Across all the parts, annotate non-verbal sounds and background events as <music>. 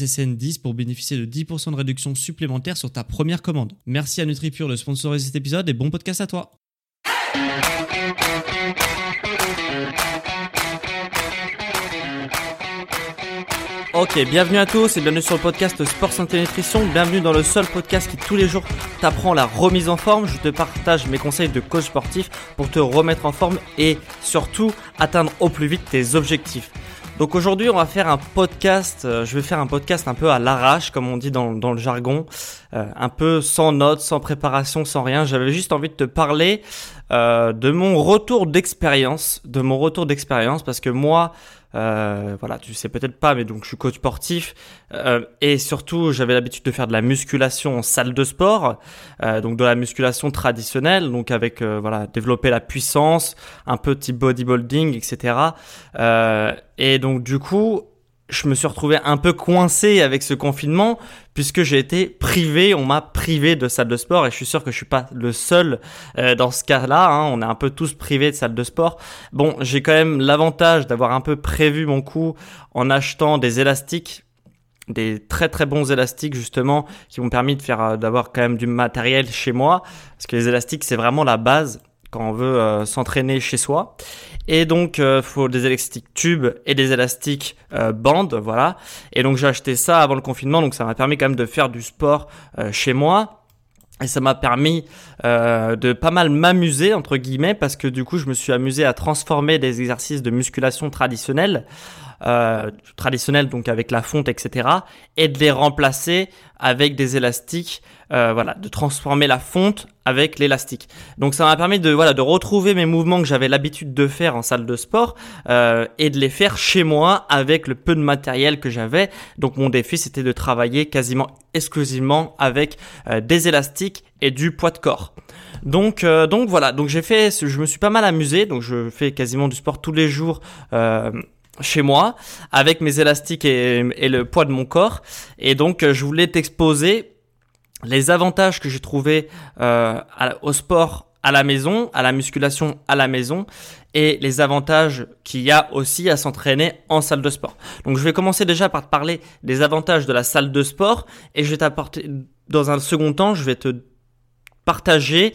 SSN10 pour bénéficier de 10% de réduction supplémentaire sur ta première commande. Merci à NutriPure de sponsoriser cet épisode et bon podcast à toi. Ok, bienvenue à tous et bienvenue sur le podcast Sport Santé Nutrition. Bienvenue dans le seul podcast qui tous les jours t'apprend la remise en forme. Je te partage mes conseils de coach sportif pour te remettre en forme et surtout atteindre au plus vite tes objectifs. Donc aujourd'hui, on va faire un podcast. euh, je vais faire un podcast un peu à l'arrache, comme on dit dans, dans le jargon, euh, un peu sans notes, sans préparation, sans rien. J'avais juste envie de te parler euh, de mon retour d'expérience, de mon retour d'expérience, parce que moi, euh, voilà, tu sais peut-être pas, mais donc je suis coach sportif euh, et surtout j'avais l'habitude de faire de la musculation en salle de sport, euh, donc de la musculation traditionnelle, donc avec euh, voilà développer la puissance, un type bodybuilding, etc. Euh, et donc du coup je me suis retrouvé un peu coincé avec ce confinement puisque j'ai été privé, on m'a privé de salle de sport et je suis sûr que je suis pas le seul euh, dans ce cas-là. hein. on est un peu tous privés de salle de sport. Bon, j'ai quand même l'avantage d'avoir un peu prévu mon coup en achetant des élastiques des très très bons élastiques justement qui m'ont permis de faire euh, d'avoir quand même du matériel chez moi parce que les élastiques c'est vraiment la base quand on veut euh, s'entraîner chez soi. Et donc euh, faut des élastiques tubes et des élastiques euh, bandes voilà. Et donc j'ai acheté ça avant le confinement donc ça m'a permis quand même de faire du sport euh, chez moi. Et ça m'a permis euh, de pas mal m'amuser entre guillemets parce que du coup je me suis amusé à transformer des exercices de musculation traditionnels euh, traditionnels donc avec la fonte etc et de les remplacer avec des élastiques euh, voilà de transformer la fonte avec l'élastique. Donc ça m'a permis de voilà de retrouver mes mouvements que j'avais l'habitude de faire en salle de sport euh, et de les faire chez moi avec le peu de matériel que j'avais. Donc mon défi c'était de travailler quasiment exclusivement avec euh, des élastiques et du poids de corps. Donc euh, donc voilà. Donc j'ai fait je me suis pas mal amusé. Donc je fais quasiment du sport tous les jours euh, chez moi avec mes élastiques et, le poids de mon corps et donc euh, je voulais t'exposer les avantages que j'ai trouvés euh, au sport à la maison, à la musculation à la maison et les avantages qu'il y a aussi à s'entraîner en salle de sport. Donc je vais commencer déjà par te parler des avantages de la salle de sport et je vais t'apporter dans un second temps, je vais te partager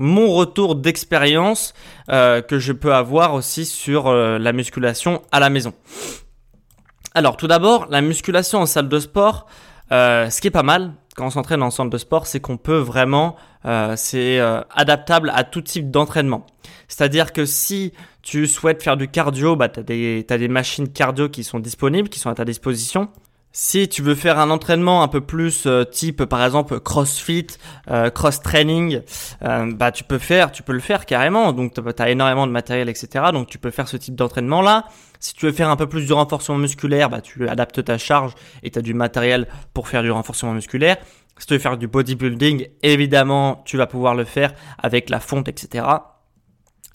mon retour d'expérience euh, que je peux avoir aussi sur euh, la musculation à la maison. Alors tout d'abord, la musculation en salle de sport, euh, ce qui est pas mal quand on s'entraîne en salle de sport, c'est qu'on peut vraiment, euh, c'est adaptable à tout type d'entraînement. C'est-à-dire que si tu souhaites faire du cardio, bah, tu as des machines cardio qui sont disponibles, qui sont à ta disposition. Si tu veux faire un entraînement un peu plus euh, type par exemple CrossFit, euh, cross training, euh, bah tu peux faire, tu peux le faire carrément. Donc tu as énormément de matériel, etc. Donc tu peux faire ce type d'entraînement là. Si tu veux faire un peu plus de renforcement musculaire, bah tu adaptes ta charge et tu as du matériel pour faire du renforcement musculaire. Si tu veux faire du bodybuilding, évidemment tu vas pouvoir le faire avec la fonte, etc.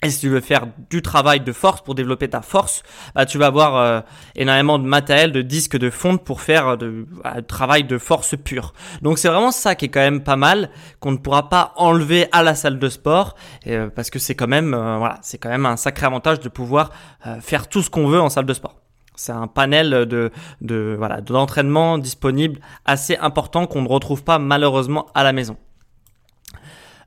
Et si tu veux faire du travail de force pour développer ta force, bah, tu vas avoir euh, énormément de matériel, de disques, de fonte pour faire euh, de, un travail de force pure. Donc c'est vraiment ça qui est quand même pas mal, qu'on ne pourra pas enlever à la salle de sport, euh, parce que c'est quand même voilà, c'est quand même un sacré avantage de pouvoir faire tout ce qu'on veut en salle de sport. C'est un panel de voilà d'entraînement disponible assez important qu'on ne retrouve pas malheureusement à la maison.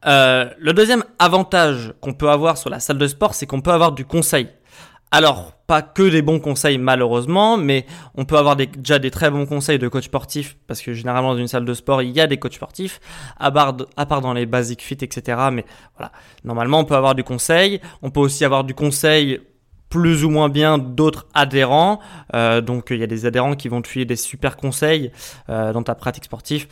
Euh, le deuxième avantage qu'on peut avoir sur la salle de sport, c'est qu'on peut avoir du conseil. Alors, pas que des bons conseils malheureusement, mais on peut avoir déjà des très bons conseils de coach sportif parce que généralement dans une salle de sport il y a des coachs sportifs, à part, à part dans les basic fit etc. Mais voilà, normalement on peut avoir du conseil, on peut aussi avoir du conseil plus ou moins bien d'autres adhérents. Euh, donc il y a des adhérents qui vont te filer des super conseils euh, dans ta pratique sportive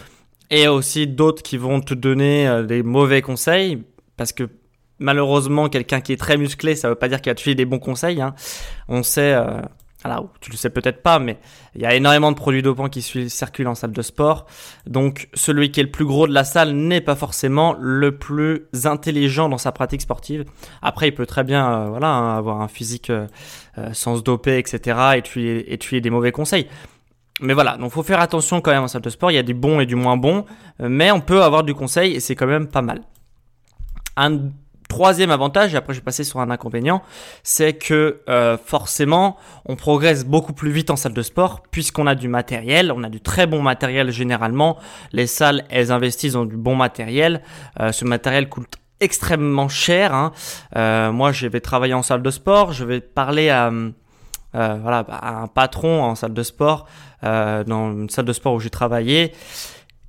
et aussi d'autres qui vont te donner euh, des mauvais conseils parce que malheureusement quelqu'un qui est très musclé ça veut pas dire qu'il va te filer des bons conseils. Hein. On sait alors, tu le sais peut-être pas, mais il y a énormément de produits dopants qui circulent en salle de sport. Donc, celui qui est le plus gros de la salle n'est pas forcément le plus intelligent dans sa pratique sportive. Après, il peut très bien, euh, voilà, hein, avoir un physique euh, euh, sans se doper, etc. et et tuer des mauvais conseils. Mais voilà, donc faut faire attention quand même en salle de sport. Il y a du bon et du moins bon, mais on peut avoir du conseil et c'est quand même pas mal. Un troisième avantage, et après je vais passer sur un inconvénient, c'est que euh, forcément on progresse beaucoup plus vite en salle de sport puisqu'on a du matériel, on a du très bon matériel généralement. Les salles, elles investissent dans du bon matériel. Euh, ce matériel coûte extrêmement cher. Hein. Euh, moi, je vais travailler en salle de sport, je vais parler à, voilà, à un patron en salle de sport, dans une salle de sport où j'ai travaillé.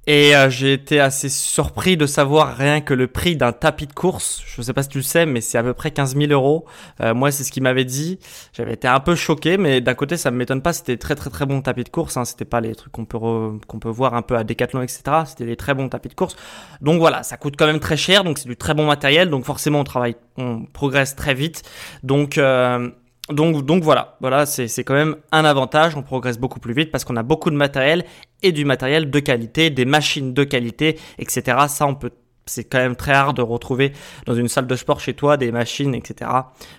Et euh, j'ai été assez surpris de savoir rien que le prix d'un tapis de course. Je ne sais pas si tu le sais, mais c'est à peu près 15 000 euros. Euh, moi, c'est ce qu'il m'avait dit. J'avais été un peu choqué, mais d'un côté, ça me m'étonne pas. C'était très très très bon tapis de course. Hein. C'était pas les trucs qu'on peut qu'on peut voir un peu à Decathlon, etc. C'était des très bons tapis de course. Donc voilà, ça coûte quand même très cher. Donc c'est du très bon matériel. Donc forcément, on travaille, on progresse très vite. Donc euh, donc, donc voilà, voilà, c'est quand même un avantage. On progresse beaucoup plus vite parce qu'on a beaucoup de matériel et du matériel de qualité, des machines de qualité, etc. Ça, on peut, c'est quand même très rare de retrouver dans une salle de sport chez toi des machines, etc.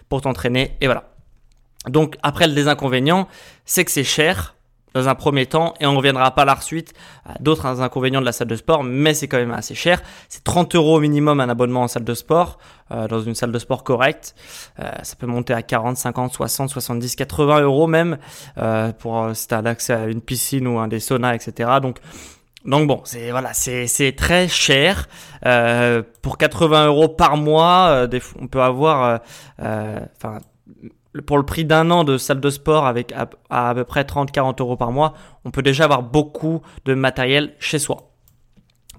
pour t'entraîner. Et voilà. Donc après le désinconvénient, c'est que c'est cher dans un premier temps et on reviendra pas la suite à d'autres inconvénients de la salle de sport, mais c'est quand même assez cher. C'est 30 euros au minimum un abonnement en salle de sport, euh, dans une salle de sport correcte. Euh, ça peut monter à 40, 50, 60, 70, 80 euros même euh, pour euh, si tu as accès à une piscine ou un des saunas, etc. Donc donc bon, c'est voilà, c'est c'est très cher euh, pour 80 euros par mois. des, on peut avoir, enfin pour le prix d'un an de salle de sport avec à, peu près 30-40 euros par mois, on peut déjà avoir beaucoup de matériel chez soi.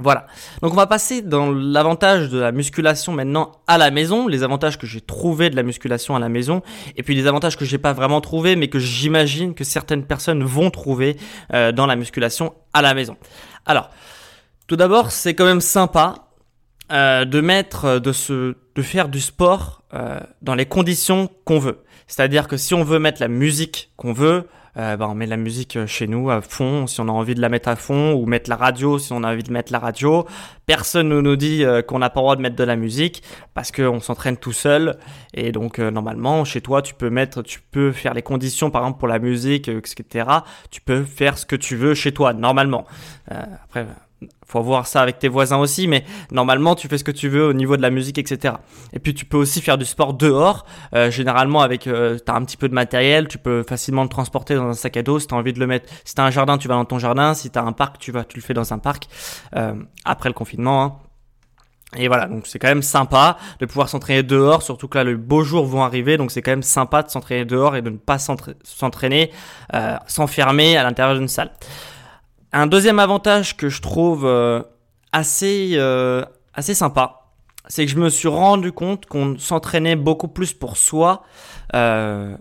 Voilà. Donc on va passer dans l'avantage de la musculation maintenant à la maison, les avantages que j'ai trouvé de la musculation à la maison, et puis les avantages que j'ai pas vraiment trouvé, mais que j'imagine que certaines personnes vont trouver euh, dans la musculation à la maison. Alors, tout d'abord, c'est quand même sympa euh, de mettre, de se, de faire du sport euh, dans les conditions qu'on veut. C'est-à-dire que si on veut mettre la musique qu'on veut, euh, bah, on met la musique euh, chez nous à fond si on a envie de la mettre à fond ou mettre la radio si on a envie de mettre la radio. Personne ne nous dit euh, qu'on n'a pas le droit de mettre de la musique parce qu'on s'entraîne tout seul et donc normalement chez toi tu peux mettre, tu peux faire les conditions par exemple pour la musique etc. Tu peux faire ce que tu veux chez toi normalement. après faut voir ça avec tes voisins aussi, mais normalement tu fais ce que tu veux au niveau de la musique, etc. Et puis tu peux aussi faire du sport dehors, euh, généralement avec, euh, t'as un petit peu de matériel, tu peux facilement le transporter dans un sac à dos. Si t'as envie de le mettre, si t'as un jardin, tu vas dans ton jardin. Si t'as un parc, tu vas, tu le fais dans un parc. Euh, après le confinement. Hein. Et voilà, donc c'est quand même sympa de pouvoir s'entraîner dehors, surtout que là les beaux jours vont arriver, donc c'est quand même sympa de s'entraîner dehors et de ne pas s'entraîner, euh, s'enfermer à l'intérieur d'une salle. Un deuxième avantage que je trouve euh, assez, euh, assez sympa, c'est que je me suis rendu compte qu'on s'entraînait beaucoup plus pour soi euh,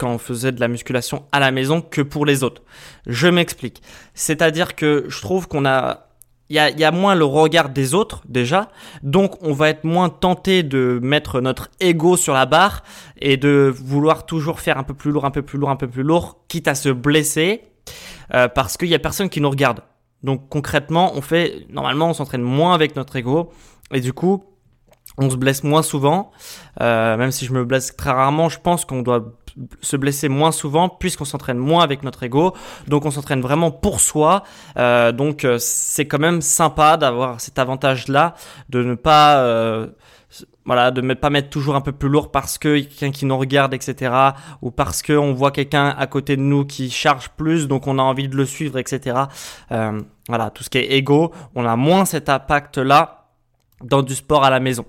quand on faisait de la musculation à la maison que pour les autres. Je m'explique. C'est-à-dire que je trouve qu'on a il a, y a, moins le regard des autres déjà, donc on va être moins tenté de mettre notre ego sur la barre et de vouloir toujours faire un peu plus lourd, un peu plus lourd, un peu plus lourd, quitte à se blesser euh, parce qu'il y a personne qui nous regarde. Donc concrètement, on fait normalement on s'entraîne moins avec notre ego et du coup on se blesse moins souvent. Euh, même si je me blesse très rarement, je pense qu'on doit se blesser moins souvent puisqu'on s'entraîne moins avec notre ego. Donc on s'entraîne vraiment pour soi. Euh, donc c'est quand même sympa d'avoir cet avantage-là de ne pas voilà, de ne pas mettre toujours un peu plus lourd parce que quelqu'un qui nous regarde, etc. Ou parce qu'on voit quelqu'un à côté de nous qui charge plus, donc on a envie de le suivre, etc. Euh, voilà, tout ce qui est ego, on a moins cet impact-là dans du sport à la maison.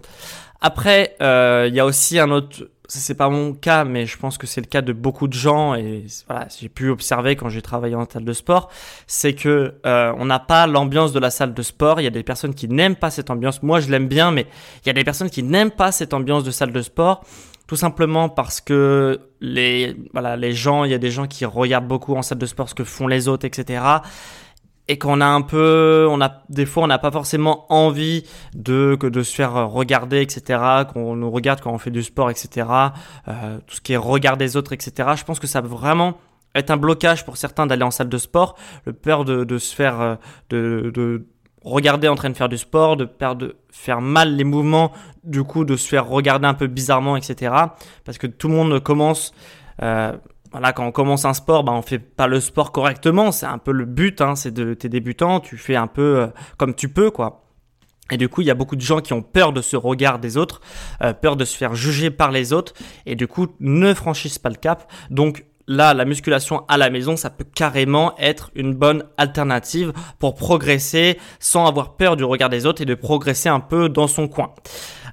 Après, euh, il y a aussi un autre c'est pas mon cas, mais je pense que c'est le cas de beaucoup de gens et voilà, j'ai pu observer quand j'ai travaillé en salle de sport, c'est que euh, on n'a pas l'ambiance de la salle de sport. Il y a des personnes qui n'aiment pas cette ambiance. Moi, je l'aime bien, mais il y a des personnes qui n'aiment pas cette ambiance de salle de sport, tout simplement parce que les voilà, les gens, il y a des gens qui regardent beaucoup en salle de sport ce que font les autres, etc et qu'on a un peu, on a des fois on n'a pas forcément envie de que de se faire regarder, etc. Qu'on nous regarde quand on fait du sport, etc. Euh, tout ce qui est regard des autres, etc. Je pense que ça peut vraiment être un blocage pour certains d'aller en salle de sport, le peur de, de se faire euh, de, de regarder en train de faire du sport, de perdre, de faire mal les mouvements, du coup de se faire regarder un peu bizarrement, etc. Parce que tout le monde commence euh, voilà, quand on commence un sport, bah, on fait pas le sport correctement. C'est un peu le but, hein, c'est de t'es débutant, tu fais un peu euh, comme tu peux, quoi. Et du coup, il y a beaucoup de gens qui ont peur de ce regard des autres, euh, peur de se faire juger par les autres, et du coup, ne franchissent pas le cap. Donc là, la musculation à la maison, ça peut carrément être une bonne alternative pour progresser sans avoir peur du regard des autres et de progresser un peu dans son coin.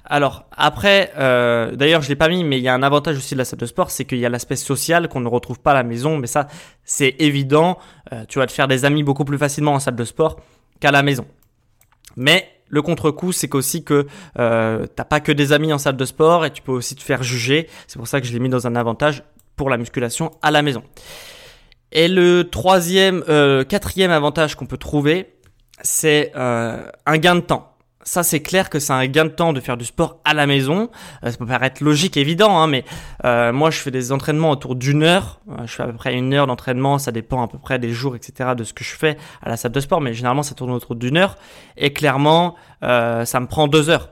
Alors après, euh, d'ailleurs je l'ai pas mis, mais il y a un avantage aussi de la salle de sport, c'est qu'il y a l'aspect social qu'on ne retrouve pas à la maison, mais ça c'est évident. Euh, tu vas te faire des amis beaucoup plus facilement en salle de sport qu'à la maison. Mais le contre-coup, c'est qu'aussi que euh, t'as pas que des amis en salle de sport et tu peux aussi te faire juger. C'est pour ça que je l'ai mis dans un avantage pour la musculation à la maison. Et le troisième, euh, quatrième avantage qu'on peut trouver, c'est euh, un gain de temps ça c'est clair que c'est un gain de temps de faire du sport à la maison. Euh, ça peut paraître logique, évident, hein, mais euh, moi je fais des entraînements autour d'une heure. Euh, je fais à peu près une heure d'entraînement, ça dépend à peu près des jours, etc. de ce que je fais à la salle de sport, mais généralement ça tourne autour d'une heure. Et clairement, ça me prend deux heures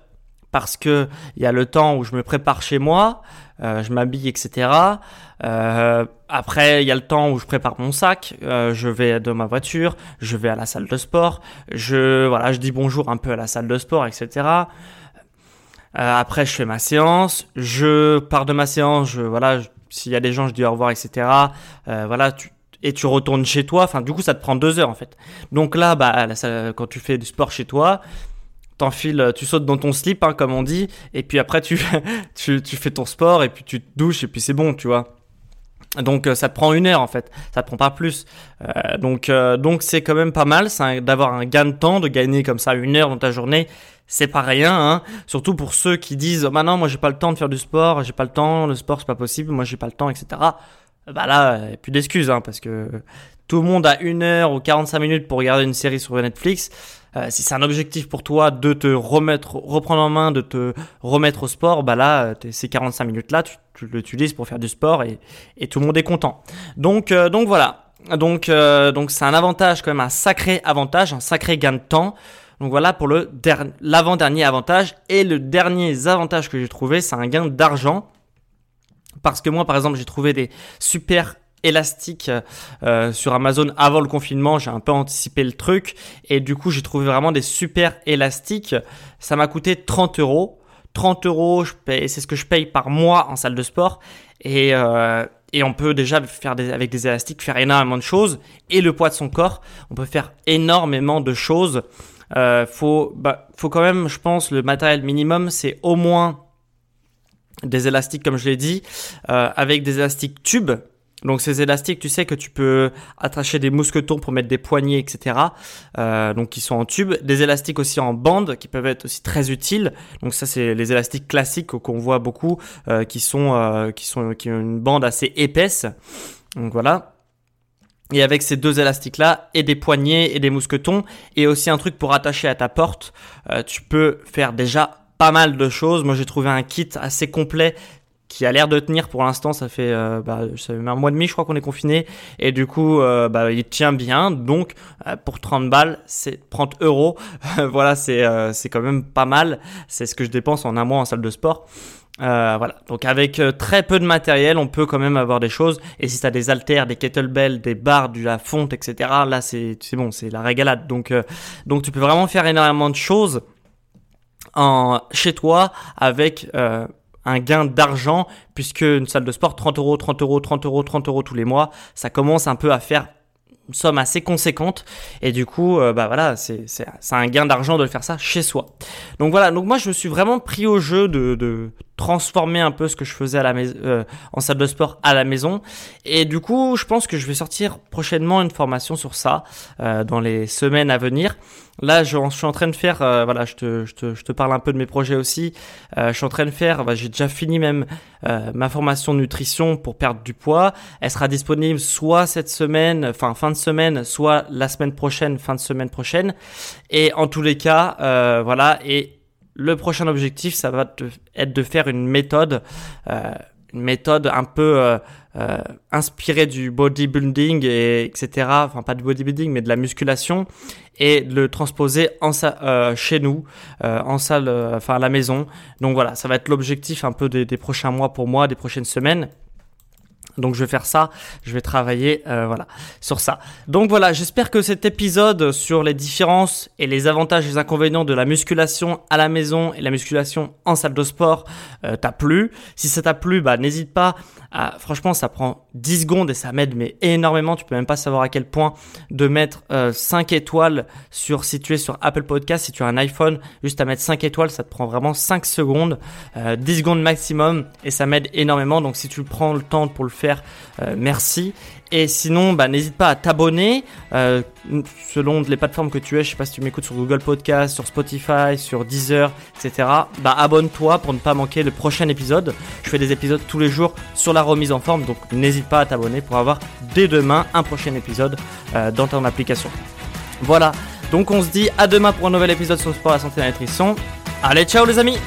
parce que il y a le temps où je me prépare chez moi, euh, je m'habille, etc. Euh, après, il y a le temps où je prépare mon sac, euh, je vais dans ma voiture, je vais à la salle de sport, je voilà, je dis bonjour un peu à la salle de sport, etc. Après, je fais ma séance, je pars de ma séance, voilà, s'il y a des gens, je dis au revoir, etc. Voilà, et tu retournes chez toi. Enfin, du coup, ça te prend deux heures en fait. Donc là, bah, quand tu fais du sport chez toi, t'enfiles, tu sautes dans ton slip, hein, comme on dit, et puis après tu, <laughs> tu, tu fais ton sport et puis tu te douches et puis c'est bon, tu vois. Donc euh, ça te prend une heure en fait, ça te prend pas plus. Euh, donc euh, donc c'est quand même pas mal d'avoir un gain de temps, de gagner comme ça une heure dans ta journée. C'est pas rien, hein. surtout pour ceux qui disent oh, non moi j'ai pas le temps de faire du sport, j'ai pas le temps, le sport c'est pas possible, moi j'ai pas le temps, etc. Bah là, a plus d'excuses hein, parce que tout le monde a une heure ou 45 minutes pour regarder une série sur Netflix. Euh, si c'est un objectif pour toi de te remettre, reprendre en main, de te remettre au sport, bah là, euh, ces 45 minutes-là, tu, tu l'utilises pour faire du sport et, tout le monde est content. Donc, euh, donc voilà. Donc, donc c'est un avantage quand même, un sacré avantage, un sacré gain de temps. Donc voilà pour le l'avant-dernier avantage. Et le dernier avantage que j'ai trouvé, c'est un gain d'argent. Parce que moi, par exemple, j'ai trouvé des super élastique euh, sur Amazon avant le confinement. J'ai un peu anticipé le truc et du coup j'ai trouvé vraiment des super élastiques. Ça m'a coûté 30 euros. 30 euros, c'est ce que je paye par mois en salle de sport et euh, et on peut déjà faire des, avec des élastiques faire énormément de choses et le poids de son corps, on peut faire énormément de choses. Euh, faut bah, faut quand même, je pense, le matériel minimum, c'est au moins des élastiques comme je l'ai dit, euh, avec des élastiques tubes donc ces élastiques, tu sais que tu peux attacher des mousquetons pour mettre des poignées, etc. Euh, donc qui sont en tube. Des élastiques aussi en bande qui peuvent être aussi très utiles. Donc ça c'est les élastiques classiques qu'on voit beaucoup, euh, qui sont euh, qui sont qui ont une bande assez épaisse. Donc voilà. Et avec ces deux élastiques là et des poignées et des mousquetons et aussi un truc pour attacher à ta porte, tu peux faire déjà pas mal de choses. Moi j'ai trouvé un kit assez complet qui a l'air de tenir pour l'instant. Ça fait, euh, bah, un mois et demi, je crois qu'on est confiné. Et du coup, euh, bah, il tient bien. Donc, euh, pour 30 balles, c'est 30 euros. <laughs> voilà, c'est c'est quand même pas mal. C'est ce que je dépense en un mois en salle de sport. voilà, donc avec très peu de matériel, on peut quand même avoir des choses. Et si tu as des haltères, des kettlebells, des barres, de la fonte, etc., là c'est bon, c'est la régalade. Donc, donc tu peux vraiment faire énormément de choses en, chez toi avec un gain d'argent, puisque une salle de sport, 30 euros, 30 euros, 30 euros, 30 euros tous les mois, ça commence un peu à faire une somme assez conséquente et du coup euh, bah voilà c'est c'est un gain d'argent de faire ça chez soi donc voilà donc moi je me suis vraiment pris au jeu de, de transformer un peu ce que je faisais à la maison, euh, en salle de sport à la maison. Et du coup, je pense que je vais sortir prochainement une formation sur ça euh, dans les semaines à venir. Là, je, suis en train de faire, euh, voilà, je te, je, te, je te, parle un peu de mes projets aussi. Euh, je suis en train de faire, bah, j'ai déjà fini même euh, ma formation nutrition pour perdre du poids. Elle sera disponible soit cette semaine, enfin fin de semaine, soit la semaine prochaine, fin de semaine prochaine. Et en tous les cas, euh, voilà. Et le prochain objectif, ça va être de faire une méthode, euh, méthode un peu euh, euh, inspirée du bodybuilding et etc. Enfin pas du bodybuilding, mais de la musculation et le transposer en euh, chez nous, euh, en salle, euh, enfin à la maison. Donc voilà, ça va être l'objectif un peu des, des prochains mois pour moi, des prochaines semaines. Donc je vais faire ça, je vais travailler euh, voilà sur ça. Donc voilà, j'espère que cet épisode sur les différences et les avantages et les inconvénients de la musculation à la maison et la musculation en salle de sport euh, t'a plu. Si ça t'a plu, bah n'hésite pas. Franchement, ça prend 10 secondes et ça m'aide mais énormément. Tu peux même pas savoir à quel point de mettre euh, 5 étoiles sur situé sur Apple Podcast si tu as un iPhone, juste à mettre 5 étoiles, ça te prend vraiment 5 secondes, 10 euh, secondes maximum et ça m'aide énormément. Donc si tu prends le temps pour le faire euh, merci. Et sinon, bah, n'hésite pas à t'abonner euh, selon les plateformes que tu es. Je sais pas si tu m'écoutes sur Google Podcast, sur Spotify, sur Deezer, etc. Bah, abonne-toi pour ne pas manquer le prochain épisode. Je fais des épisodes tous les jours sur la remise en forme, donc pas à t'abonner pour avoir dès demain un prochain épisode euh, dans ton application. Voilà. Donc on se dit à demain pour un nouvel épisode sur le sport, la santé et la nutrition. Allez, ciao les amis